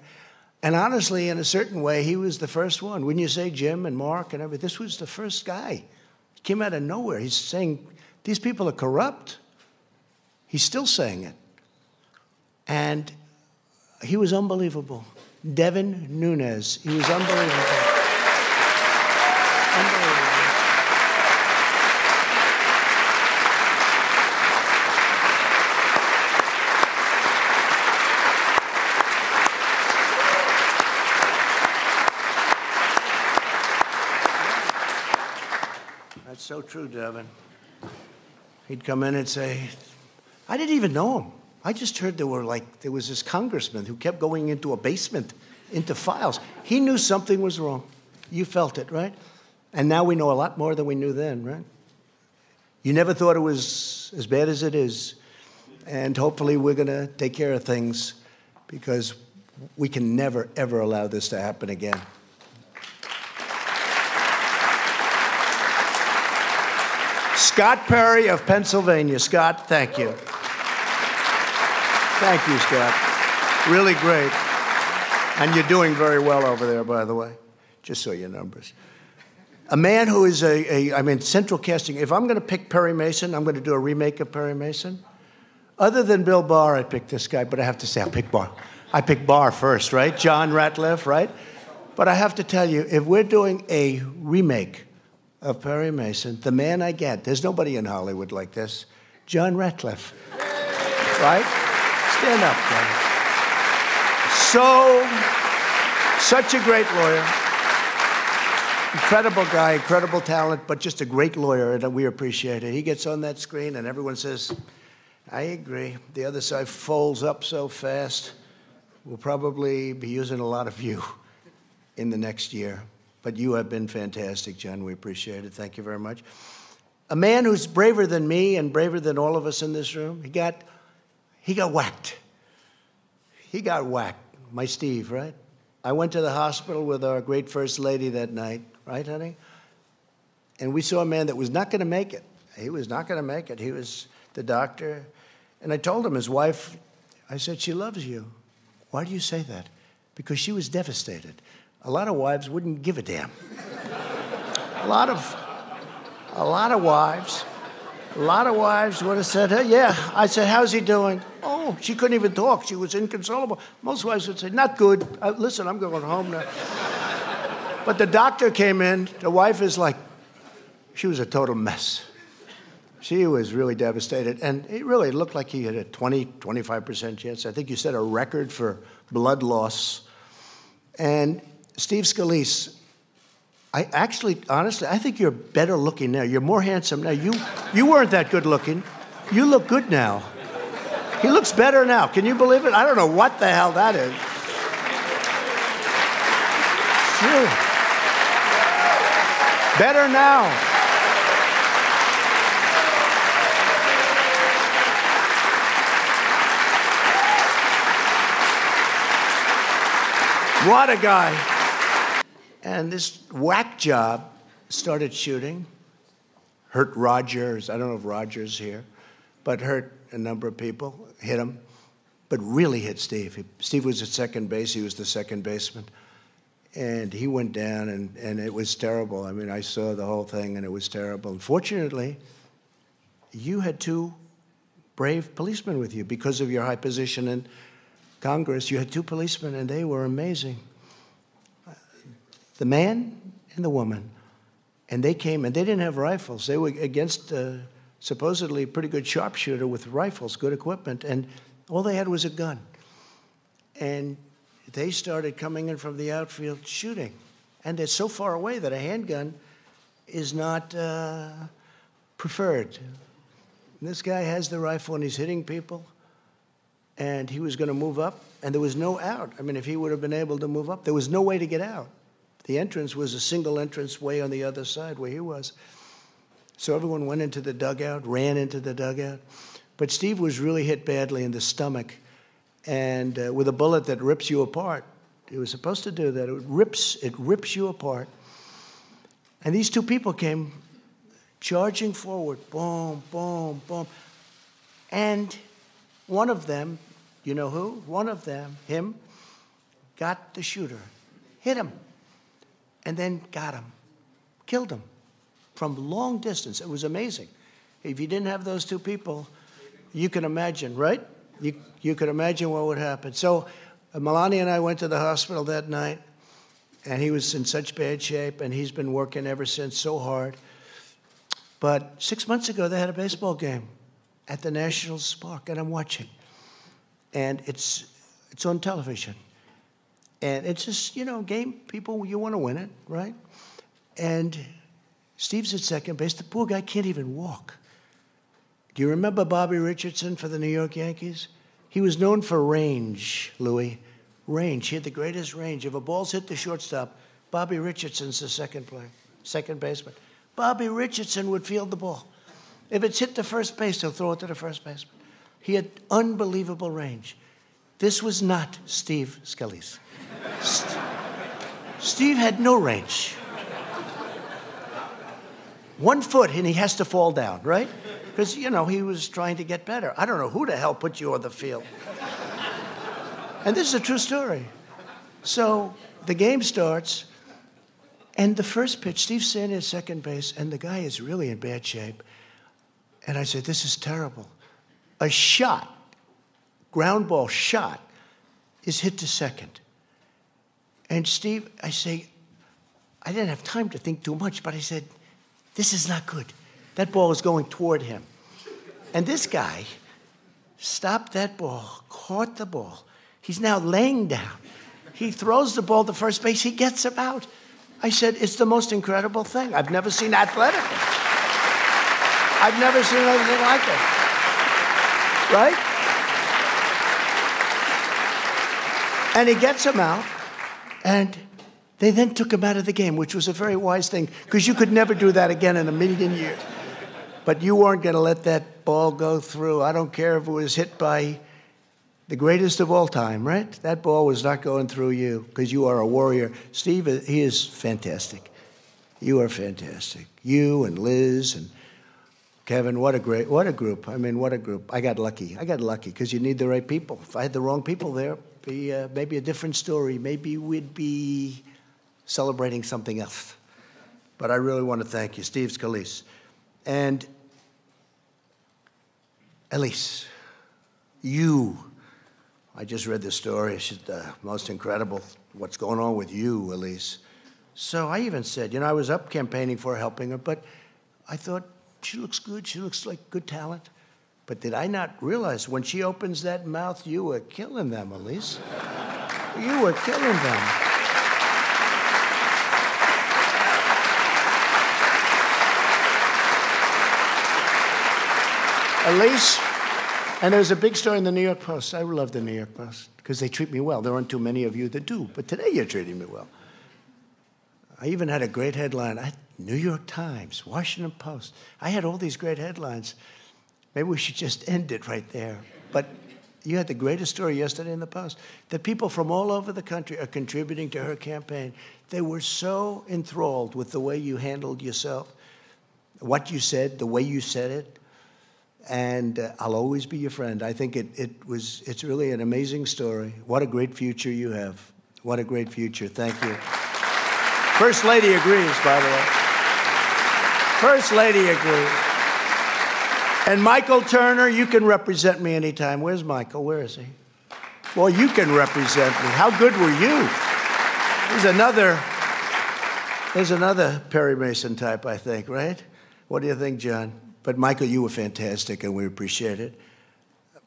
And honestly, in a certain way, he was the first one. Wouldn't you say Jim and Mark and everything? This was the first guy He came out of nowhere. He's saying, These people are corrupt. He's still saying it. And he was unbelievable. Devin Nunes, he was unbelievable. unbelievable. so true, Devin. He'd come in and say, I didn't even know him. I just heard there were like, there was this congressman who kept going into a basement, into files. He knew something was wrong. You felt it, right? And now we know a lot more than we knew then, right? You never thought it was as bad as it is. And hopefully we're going to take care of things because we can never, ever allow this to happen again. Scott Perry of Pennsylvania. Scott, thank you. Thank you, Scott. Really great. And you're doing very well over there, by the way, just so your numbers. A man who is a, a I mean, central casting. If I'm going to pick Perry Mason, I'm going to do a remake of Perry Mason. Other than Bill Barr, I picked this guy, but I have to say, I picked Barr. I picked Barr first, right? John Ratcliffe, right? But I have to tell you, if we're doing a remake of Perry Mason, the man I get. There's nobody in Hollywood like this. John Ratcliffe. Right? Stand up, John. So, such a great lawyer. Incredible guy, incredible talent, but just a great lawyer, and we appreciate it. He gets on that screen, and everyone says, I agree. The other side folds up so fast. We'll probably be using a lot of you in the next year. But you have been fantastic, John. We appreciate it. Thank you very much. A man who's braver than me and braver than all of us in this room, he got, he got whacked. He got whacked. My Steve, right? I went to the hospital with our great First Lady that night, right, honey? And we saw a man that was not going to make it. He was not going to make it. He was the doctor. And I told him, his wife, I said, she loves you. Why do you say that? Because she was devastated a lot of wives wouldn't give a damn. a lot of, a lot of wives, a lot of wives would have said, hey, yeah. I said, how's he doing? Oh, she couldn't even talk. She was inconsolable. Most wives would say, not good. Uh, listen, I'm going home now. but the doctor came in. The wife is like, she was a total mess. She was really devastated. And it really looked like he had a 20, 25% chance. I think you said a record for blood loss. And Steve Scalise, I actually, honestly, I think you're better looking now. You're more handsome now. You, you weren't that good looking. You look good now. He looks better now. Can you believe it? I don't know what the hell that is. Sure. Better now. What a guy. And this whack job started shooting, hurt Rogers. I don't know if Rogers here, but hurt a number of people, hit him. but really hit Steve. Steve was at second base. He was the second baseman. And he went down, and, and it was terrible. I mean, I saw the whole thing, and it was terrible. Unfortunately, you had two brave policemen with you because of your high position in Congress. You had two policemen, and they were amazing. The man and the woman. And they came, and they didn't have rifles. They were against uh, supposedly a pretty good sharpshooter with rifles, good equipment, and all they had was a gun. And they started coming in from the outfield shooting. And they're so far away that a handgun is not uh, preferred. And this guy has the rifle and he's hitting people. And he was going to move up, and there was no out. I mean, if he would have been able to move up, there was no way to get out. The entrance was a single entrance way on the other side where he was. So everyone went into the dugout, ran into the dugout. But Steve was really hit badly in the stomach and uh, with a bullet that rips you apart. It was supposed to do that. It rips, it rips you apart. And these two people came charging forward, boom, boom, boom. And one of them, you know who? One of them, him, got the shooter, hit him, and then got him, killed him from long distance. It was amazing. If you didn't have those two people, you can imagine, right? You, you could imagine what would happen. So uh, Melania and I went to the hospital that night, and he was in such bad shape, and he's been working ever since so hard. But six months ago, they had a baseball game at the Nationals Park, and I'm watching. And it's, it's on television. And it's just, you know, game people, you want to win it, right? And Steve's at second base. The poor guy can't even walk. Do you remember Bobby Richardson for the New York Yankees? He was known for range, Louie. Range. He had the greatest range. If a ball's hit the shortstop, Bobby Richardson's the second player, second baseman. Bobby Richardson would field the ball. If it's hit the first base, he'll throw it to the first baseman. He had unbelievable range. This was not Steve Scalise. St- Steve had no range. One foot and he has to fall down, right? because, you know, he was trying to get better. I don't know who the hell put you on the field. and this is a true story. So the game starts, and the first pitch, Steve standing at second base, and the guy is really in bad shape. And I said, This is terrible. A shot, ground ball shot, is hit to second. And Steve, I say, I didn't have time to think too much, but I said, This is not good. That ball is going toward him. And this guy stopped that ball, caught the ball. He's now laying down. He throws the ball to first base, he gets him out. I said, It's the most incredible thing. I've never seen athletic. I've never seen anything like it. Right? And he gets him out, and they then took him out of the game, which was a very wise thing, because you could never do that again in a million years. But you weren't going to let that ball go through. I don't care if it was hit by the greatest of all time, right? That ball was not going through you because you are a warrior. Steve, he is fantastic. You are fantastic. You and Liz and Kevin, what a great, what a group. I mean, what a group. I got lucky. I got lucky because you need the right people. If I had the wrong people there, be uh, maybe a different story. Maybe we'd be celebrating something else. But I really want to thank you, Steve Scalise. And Elise, you, I just read the story. It's the most incredible what's going on with you, Elise. So I even said, you know, I was up campaigning for helping her, but I thought she looks good. She looks like good talent. But did I not realize when she opens that mouth, you were killing them, Elise? you were killing them. Elise, and there's a big story in the New York Post. I love the New York Post because they treat me well. There aren't too many of you that do, but today you're treating me well. I even had a great headline. I, New York Times, Washington Post. I had all these great headlines. Maybe we should just end it right there. But you had the greatest story yesterday in the Post that people from all over the country are contributing to her campaign. They were so enthralled with the way you handled yourself, what you said, the way you said it, and uh, I'll always be your friend. I think it, it was, it's really an amazing story. What a great future you have. What a great future. Thank you. First Lady agrees, by the way. First Lady agrees. And Michael Turner, you can represent me anytime. Where's Michael? Where is he? Well, you can represent me. How good were you? There's another, there's another Perry Mason type, I think, right? What do you think, John? But Michael, you were fantastic, and we appreciate it.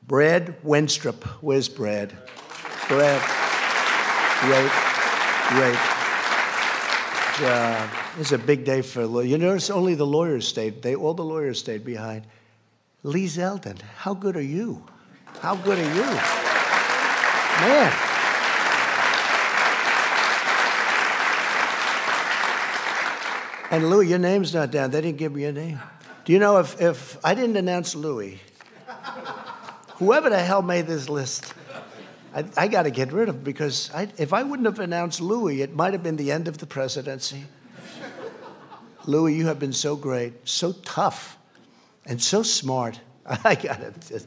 Brad Wenstrup, where's Brad? Brad, great, great job. It's a big day for lawyers. You notice only the lawyers stayed. They all the lawyers stayed behind. Lee Zeldin, how good are you? How good are you? Man. And Louie, your name's not down. They didn't give me your name. Do you know if, if I didn't announce Louie, whoever the hell made this list, I, I got to get rid of him because I, if I wouldn't have announced Louie, it might have been the end of the presidency. Louie, you have been so great, so tough, and so smart. I got it.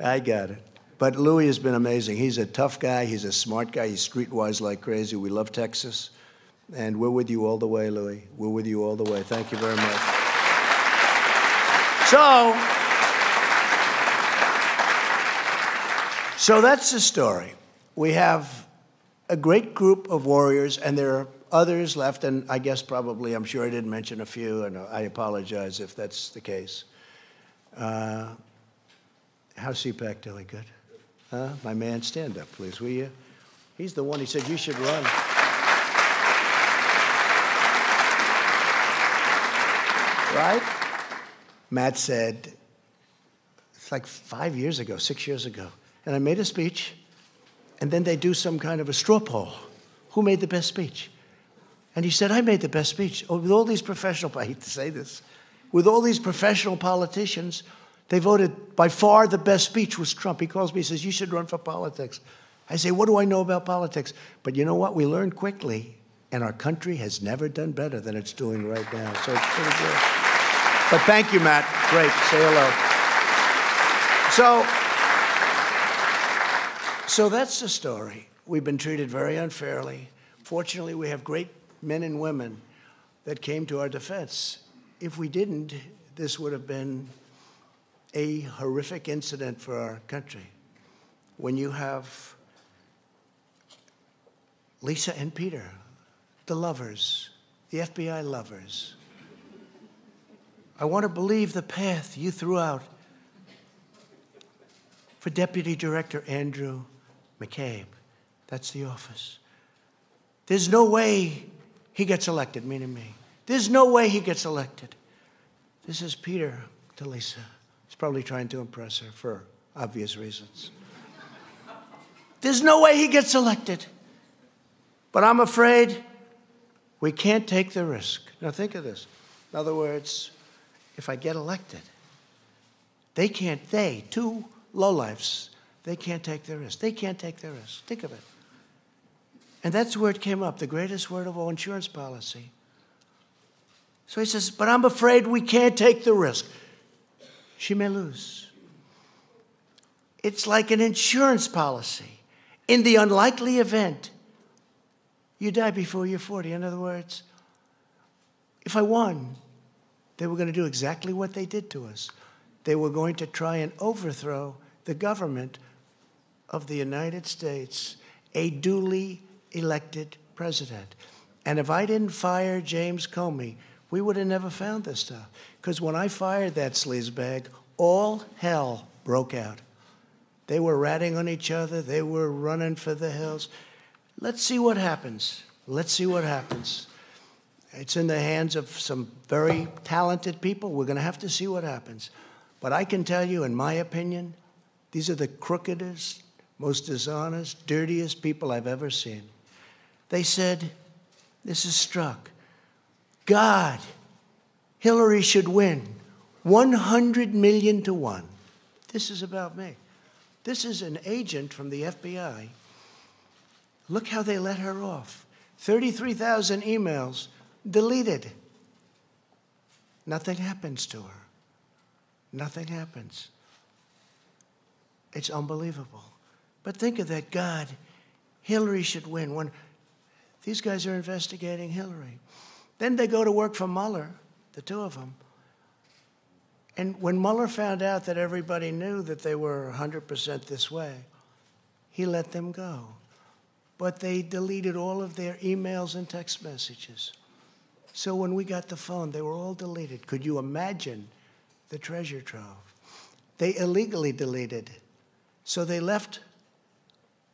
I got it. But Louie has been amazing. He's a tough guy. He's a smart guy. He's streetwise like crazy. We love Texas. And we're with you all the way, Louie. We're with you all the way. Thank you very much. So, so that's the story. We have a great group of warriors, and there are others left, and I guess probably, I'm sure I didn't mention a few, and I apologize if that's the case. Uh, how's CPAC doing? Good? Huh? My man, stand up, please, will you? He's the one, he said, you should run. Right? Matt said, it's like five years ago, six years ago, and I made a speech, and then they do some kind of a straw poll. Who made the best speech? And he said, I made the best speech. Oh, with all these professional, I hate to say this, with all these professional politicians, they voted by far the best speech was Trump. He calls me, he says, You should run for politics. I say, What do I know about politics? But you know what? We learned quickly, and our country has never done better than it's doing right now. So it's pretty good. But thank you, Matt. Great. Say hello. So, so that's the story. We've been treated very unfairly. Fortunately, we have great men and women that came to our defense. If we didn't, this would have been a horrific incident for our country. When you have Lisa and Peter, the lovers, the FBI lovers, I want to believe the path you threw out for Deputy Director Andrew McCabe. That's the office. There's no way he gets elected, meaning me. There's no way he gets elected. This is Peter to Lisa. He's probably trying to impress her for obvious reasons. There's no way he gets elected. But I'm afraid we can't take the risk. Now, think of this. In other words, if I get elected. They can't, they, two lowlifes, they can't take the risk. They can't take the risk. Think of it. And that's where it came up, the greatest word of all insurance policy. So he says, But I'm afraid we can't take the risk. She may lose. It's like an insurance policy. In the unlikely event you die before you're 40, in other words, if I won, they were going to do exactly what they did to us. They were going to try and overthrow the government of the United States, a duly elected president. And if I didn't fire James Comey, we would have never found this stuff. Because when I fired that sleazebag, all hell broke out. They were ratting on each other, they were running for the hills. Let's see what happens. Let's see what happens. It's in the hands of some very talented people. We're going to have to see what happens. But I can tell you, in my opinion, these are the crookedest, most dishonest, dirtiest people I've ever seen. They said, This is Strzok. God, Hillary should win 100 million to one. This is about me. This is an agent from the FBI. Look how they let her off 33,000 emails deleted. Nothing happens to her. nothing happens. It's unbelievable. But think of that God, Hillary should win. When these guys are investigating Hillary. Then they go to work for Mueller, the two of them. And when Mueller found out that everybody knew that they were 100% this way, he let them go. But they deleted all of their emails and text messages. So when we got the phone, they were all deleted. Could you imagine the treasure trove? They illegally deleted. So they left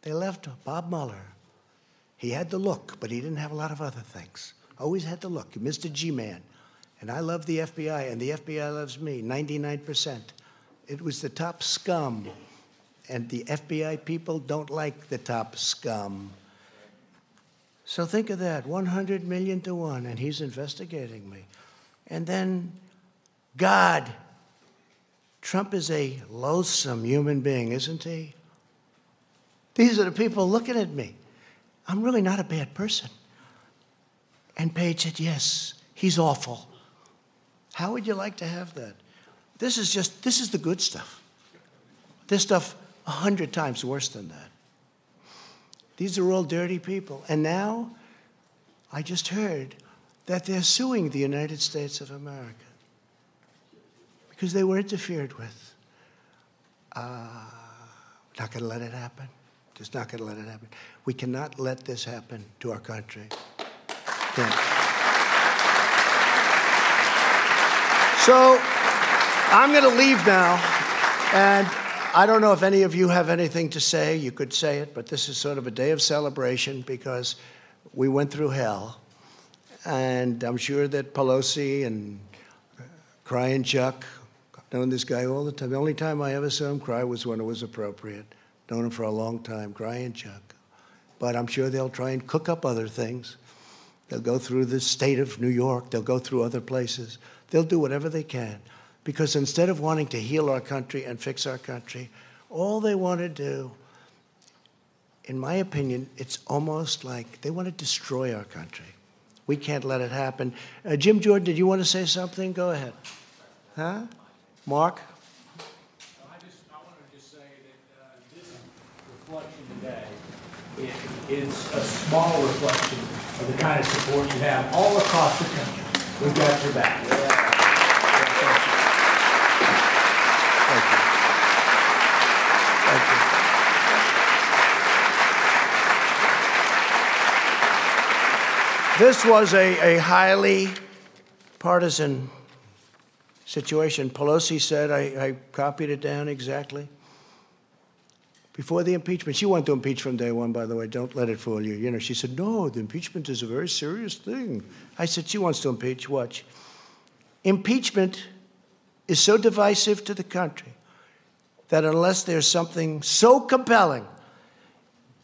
they left Bob Mueller. He had the look, but he didn't have a lot of other things. Always had the look. Mr. G-man. And I love the FBI, and the FBI loves me, 99%. It was the top scum and the FBI people don't like the top scum. So think of that 100 million to one, and he's investigating me. And then God. Trump is a loathsome human being, isn't he? These are the people looking at me. I'm really not a bad person. And Page said, Yes, he's awful. How would you like to have that? This is just, this is the good stuff. This stuff a hundred times worse than that. These are all dirty people. And now I just heard that they're suing the United States of America because they were interfered with. Uh, not going to let it happen. Just not going to let it happen. We cannot let this happen to our country. So I'm going to leave now, and I don't know if any of you have anything to say. You could say it, but this is sort of a day of celebration because we went through hell. And I'm sure that Pelosi and Crying Chuck, I've known this guy all the time. The only time I ever saw him cry was when it was appropriate. Known him for a long time, Crying Chuck. But I'm sure they'll try and cook up other things. They'll go through the state of New York, they'll go through other places. They'll do whatever they can. Because instead of wanting to heal our country and fix our country, all they want to do, in my opinion, it's almost like they want to destroy our country. We can't let it happen. Uh, Jim Jordan, did you want to say something? Go ahead. Huh? Mark? I just, I wanted to just say that uh, this reflection today it is a small reflection of the kind of support you have all across the country. We've got your back. This was a, a highly partisan situation. Pelosi said, I, I copied it down exactly. Before the impeachment, she wanted to impeach from day one, by the way. Don't let it fool you. You know, she said, no, the impeachment is a very serious thing. I said, she wants to impeach. Watch. Impeachment is so divisive to the country that unless there's something so compelling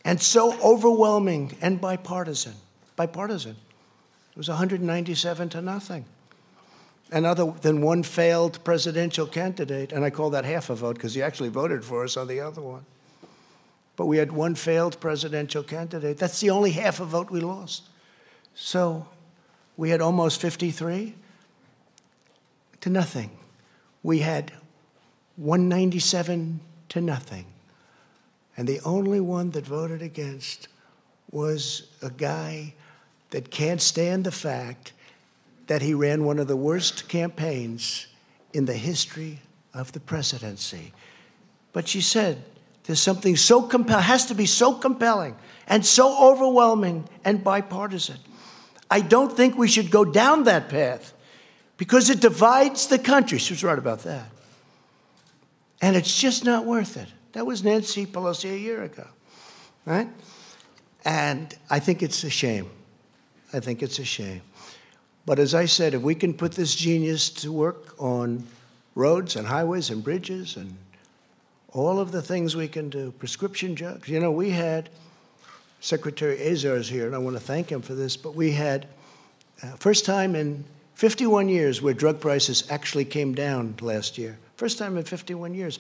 and so overwhelming and bipartisan, bipartisan, it was 197 to nothing. And other than one failed presidential candidate, and I call that half a vote because he actually voted for us on the other one. But we had one failed presidential candidate. That's the only half a vote we lost. So we had almost 53 to nothing. We had 197 to nothing. And the only one that voted against was a guy that can't stand the fact that he ran one of the worst campaigns in the history of the presidency. But she said, there's something so compelling, has to be so compelling and so overwhelming and bipartisan. I don't think we should go down that path because it divides the country. She was right about that. And it's just not worth it. That was Nancy Pelosi a year ago, right? And I think it's a shame. I think it's a shame. But as I said, if we can put this genius to work on roads and highways and bridges and all of the things we can do, prescription drugs. You know, we had Secretary Azar's here, and I want to thank him for this, but we had uh, first time in 51 years where drug prices actually came down last year. First time in 51 years.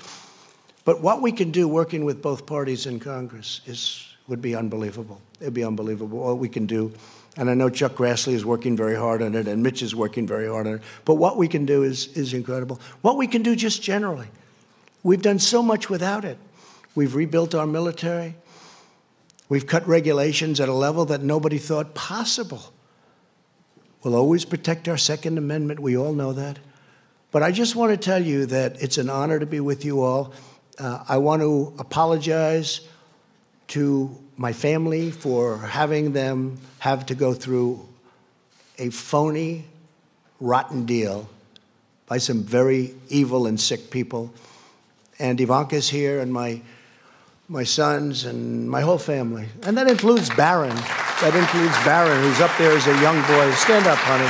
But what we can do working with both parties in Congress is would be unbelievable. It'd be unbelievable. What we can do And I know Chuck Grassley is working very hard on it, and Mitch is working very hard on it. But what we can do is, is incredible. What we can do just generally. We've done so much without it. We've rebuilt our military. We've cut regulations at a level that nobody thought possible. We'll always protect our Second Amendment. We all know that. But I just want to tell you that it's an honor to be with you all. Uh, I want to apologize to my family for having them have to go through a phony, rotten deal by some very evil and sick people. And Ivanka's here, and my my sons and my whole family. And that includes Barron. That includes Barron, who's up there as a young boy. Stand up, honey.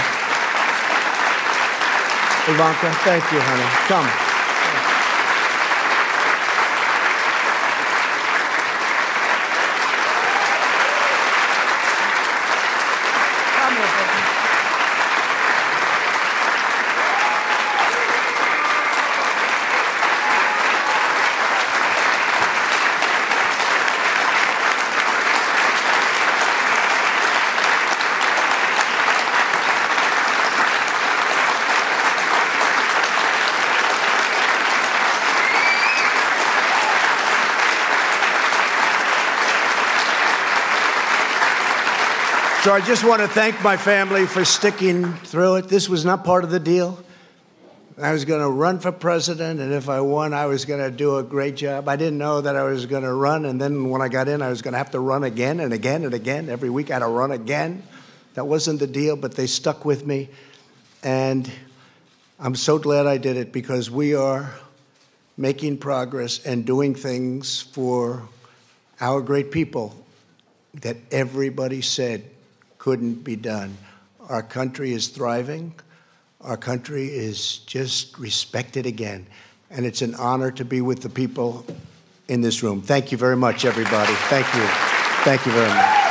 Ivanka, thank you, honey. Come. Come I just want to thank my family for sticking through it. This was not part of the deal. I was going to run for president, and if I won, I was going to do a great job. I didn't know that I was going to run, and then when I got in, I was going to have to run again and again and again. Every week I had to run again. That wasn't the deal, but they stuck with me. And I'm so glad I did it because we are making progress and doing things for our great people that everybody said couldn't be done. Our country is thriving. Our country is just respected again. And it's an honor to be with the people in this room. Thank you very much, everybody. Thank you. Thank you very much.